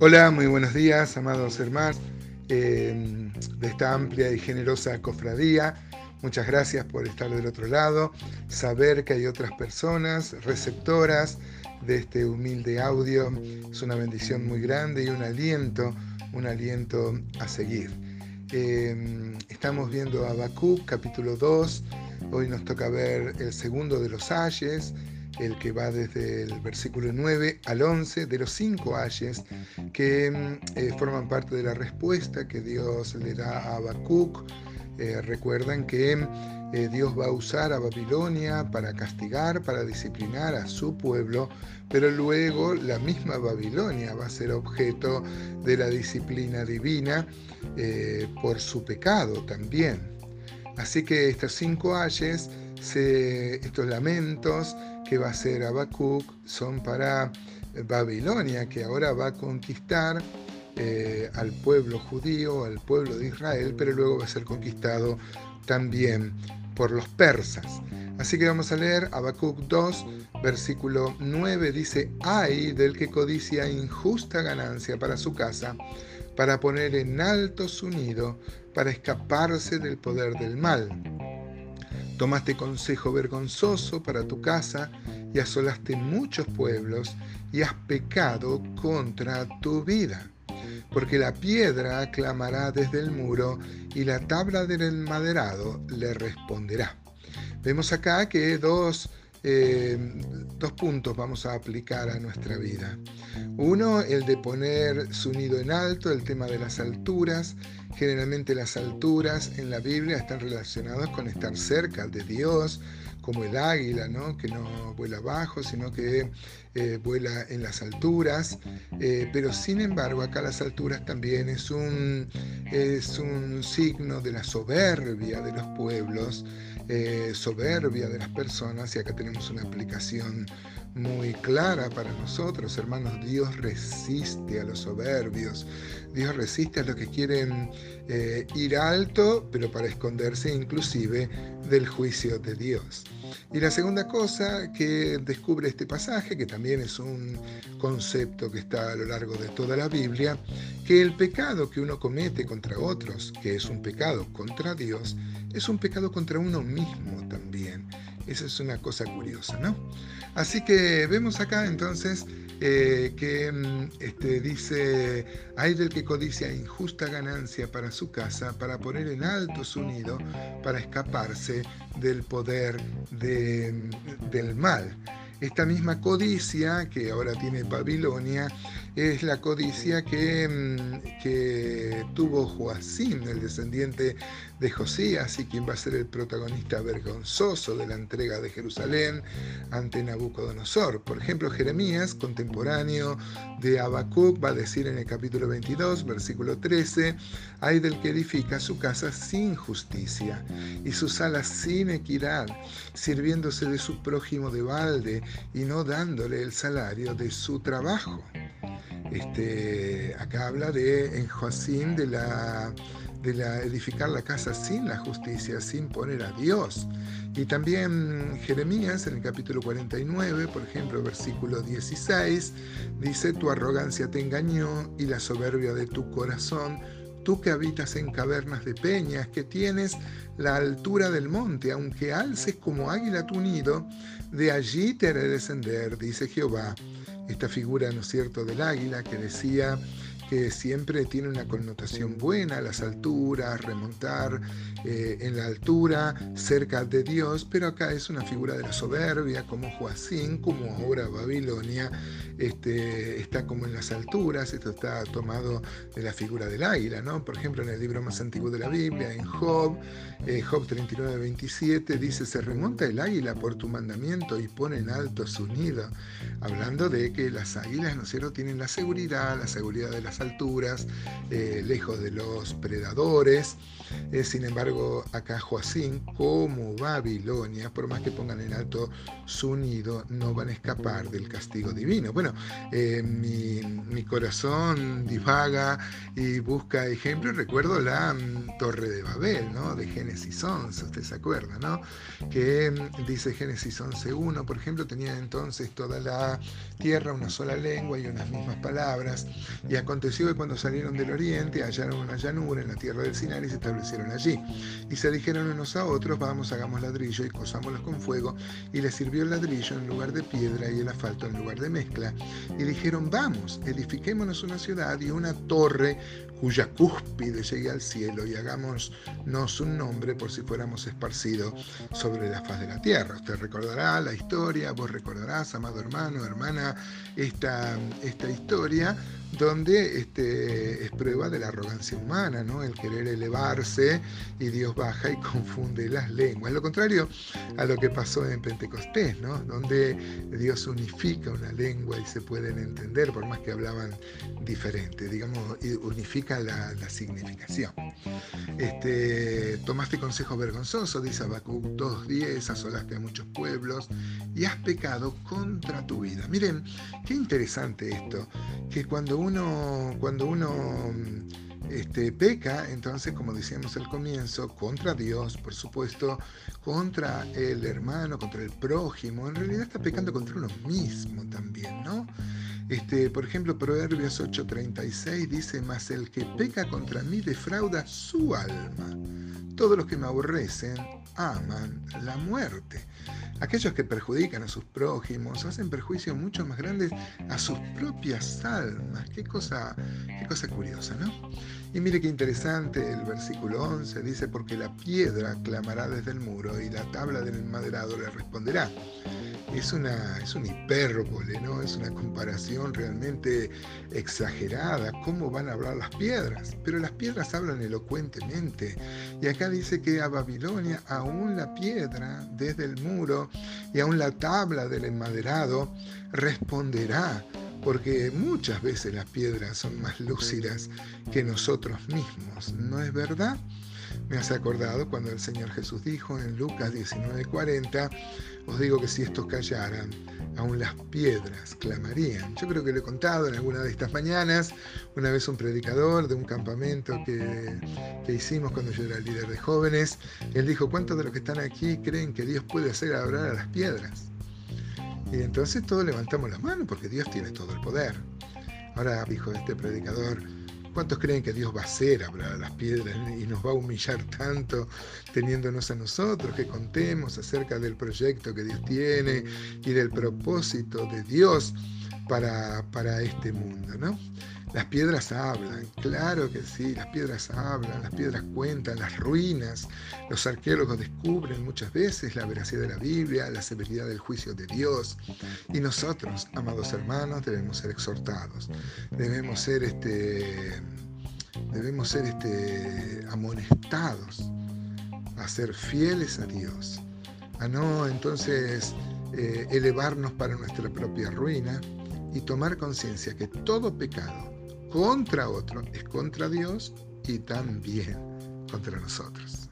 Hola, muy buenos días, amados hermanos eh, de esta amplia y generosa cofradía. Muchas gracias por estar del otro lado, saber que hay otras personas receptoras de este humilde audio. Es una bendición muy grande y un aliento, un aliento a seguir. Eh, estamos viendo Habacuc, capítulo 2. Hoy nos toca ver el segundo de los ayes, el que va desde el versículo 9 al 11, de los cinco ayes que mm, eh, forman parte de la respuesta que Dios le da a Habacuc. Eh, recuerdan que eh, Dios va a usar a Babilonia para castigar, para disciplinar a su pueblo, pero luego la misma Babilonia va a ser objeto de la disciplina divina por su pecado también. Así que estos cinco ayes, estos lamentos, que va a ser Habacuc son para Babilonia, que ahora va a conquistar eh, al pueblo judío, al pueblo de Israel, pero luego va a ser conquistado también por los persas. Así que vamos a leer Habacuc 2, versículo 9, dice, ay del que codicia injusta ganancia para su casa, para poner en alto su nido, para escaparse del poder del mal Tomaste consejo vergonzoso para tu casa y asolaste muchos pueblos y has pecado contra tu vida. Porque la piedra clamará desde el muro y la tabla del maderado le responderá. Vemos acá que dos, eh, dos puntos vamos a aplicar a nuestra vida. Uno, el de poner su nido en alto, el tema de las alturas, Generalmente las alturas en la Biblia están relacionadas con estar cerca de Dios, como el águila, ¿no? que no vuela abajo, sino que eh, vuela en las alturas. Eh, pero sin embargo, acá las alturas también es un, es un signo de la soberbia de los pueblos, eh, soberbia de las personas, y acá tenemos una aplicación muy clara para nosotros, hermanos. Dios resiste a los soberbios, Dios resiste a los que quieren eh, ir alto, pero para esconderse inclusive del juicio de Dios. Y la segunda cosa que descubre este pasaje, que también es un concepto que está a lo largo de toda la Biblia, que el pecado que uno comete contra otros, que es un pecado contra Dios, es un pecado contra uno mismo también. Esa es una cosa curiosa, ¿no? Así que vemos acá entonces eh, que mm, este, dice, hay del que codicia injusta ganancia para su casa, para poner en alto su nido, para escaparse del poder del mal. Esta misma codicia que ahora tiene Babilonia es la codicia que, mm, que tuvo Joacim, el descendiente de Josías, y quien va a ser el protagonista vergonzoso de la entrega de Jerusalén ante Nabucodonosor. Por ejemplo, Jeremías, contemporáneo de Habacuc, va a decir en el capítulo 22, versículo 13, hay del que edifica su casa sin justicia y sus alas sin equidad, sirviéndose de su prójimo de balde y no dándole el salario de su trabajo. Este, acá habla de en Joacín de la, de la edificar la casa sin la justicia, sin poner a Dios. Y también Jeremías en el capítulo 49, por ejemplo, versículo 16, dice, tu arrogancia te engañó y la soberbia de tu corazón tú que habitas en cavernas de peñas, que tienes la altura del monte, aunque alces como águila tu nido, de allí te haré descender, dice Jehová. Esta figura, ¿no es cierto?, del águila que decía que siempre tiene una connotación buena, las alturas, remontar eh, en la altura, cerca de Dios, pero acá es una figura de la soberbia, como Joacín, como ahora Babilonia, este, está como en las alturas, esto está tomado de la figura del águila, ¿no? Por ejemplo, en el libro más antiguo de la Biblia, en Job, eh, Job 39, 27, dice, se remonta el águila por tu mandamiento y pone en alto su nido, hablando de que las águilas, ¿no es cierto?, tienen la seguridad, la seguridad de las alturas, eh, lejos de los predadores. Eh, sin embargo, acá Joacín, como Babilonia, por más que pongan en alto su nido, no van a escapar del castigo divino. Bueno, eh, mi, mi, corazón divaga y busca ejemplos. Recuerdo la mm, Torre de Babel, ¿no? De Génesis 11, usted se acuerda, ¿no? Que mm, dice Génesis 11.1, por ejemplo, tenía entonces toda la tierra una sola lengua y unas mismas palabras. Y aconteció que cuando salieron del oriente hallaron una llanura en la tierra del Sinai y se establecieron allí. Y se dijeron unos a otros, vamos, hagamos ladrillo y cosámoslos con fuego. Y les sirvió el ladrillo en lugar de piedra y el asfalto en lugar de mezcla. Y dijeron, vamos, edifiquémonos una ciudad y una torre cuya cúspide llegue al cielo y hagámonos un nombre por si fuéramos esparcidos sobre la faz de la tierra. Usted recordará la historia, vos recordarás, amado hermano, hermana, esta, esta historia donde este, es prueba de la arrogancia humana, ¿no? el querer elevarse y Dios baja y confunde las lenguas. Lo contrario a lo que pasó en Pentecostés, ¿no? donde Dios unifica una lengua y se pueden entender, por más que hablaban diferente, digamos, unifica la, significación. Este, tomaste consejo vergonzoso, dice Habacuc 2.10, asolaste a muchos pueblos y has pecado contra tu vida. Miren, qué interesante esto, que cuando uno, cuando uno este, peca, entonces, como decíamos al comienzo, contra Dios, por supuesto, contra el hermano, contra el prójimo, en realidad está pecando contra uno mismo también, ¿no? Este, por ejemplo, Proverbios 8:36 dice, mas el que peca contra mí defrauda su alma. Todos los que me aborrecen aman la muerte. Aquellos que perjudican a sus prójimos hacen perjuicios mucho más grandes a sus propias almas. Qué cosa, qué cosa curiosa, ¿no? Y mire qué interesante el versículo 11, dice, porque la piedra clamará desde el muro y la tabla del enmaderado le responderá es una, es hipérbole, ¿no? Es una comparación realmente exagerada. ¿Cómo van a hablar las piedras? Pero las piedras hablan elocuentemente. Y acá dice que a Babilonia aún la piedra desde el muro y aún la tabla del enmaderado responderá porque muchas veces las piedras son más lúcidas que nosotros mismos, ¿no es verdad? Me has acordado cuando el Señor Jesús dijo en Lucas 19:40, os digo que si estos callaran, aún las piedras clamarían. Yo creo que lo he contado en alguna de estas mañanas, una vez un predicador de un campamento que, que hicimos cuando yo era líder de jóvenes, él dijo, ¿cuántos de los que están aquí creen que Dios puede hacer hablar a las piedras? Y entonces todos levantamos las manos porque Dios tiene todo el poder. Ahora dijo este predicador, ¿Cuántos creen que Dios va a hacer hablar a las piedras y nos va a humillar tanto teniéndonos a nosotros que contemos acerca del proyecto que Dios tiene y del propósito de Dios para, para este mundo? ¿no? Las piedras hablan, claro que sí, las piedras hablan, las piedras cuentan, las ruinas. Los arqueólogos descubren muchas veces la veracidad de la Biblia, la severidad del juicio de Dios. Y nosotros, amados hermanos, debemos ser exhortados, debemos ser, este, debemos ser este, amonestados a ser fieles a Dios, a no entonces eh, elevarnos para nuestra propia ruina y tomar conciencia que todo pecado contra otro es contra Dios y también contra nosotros.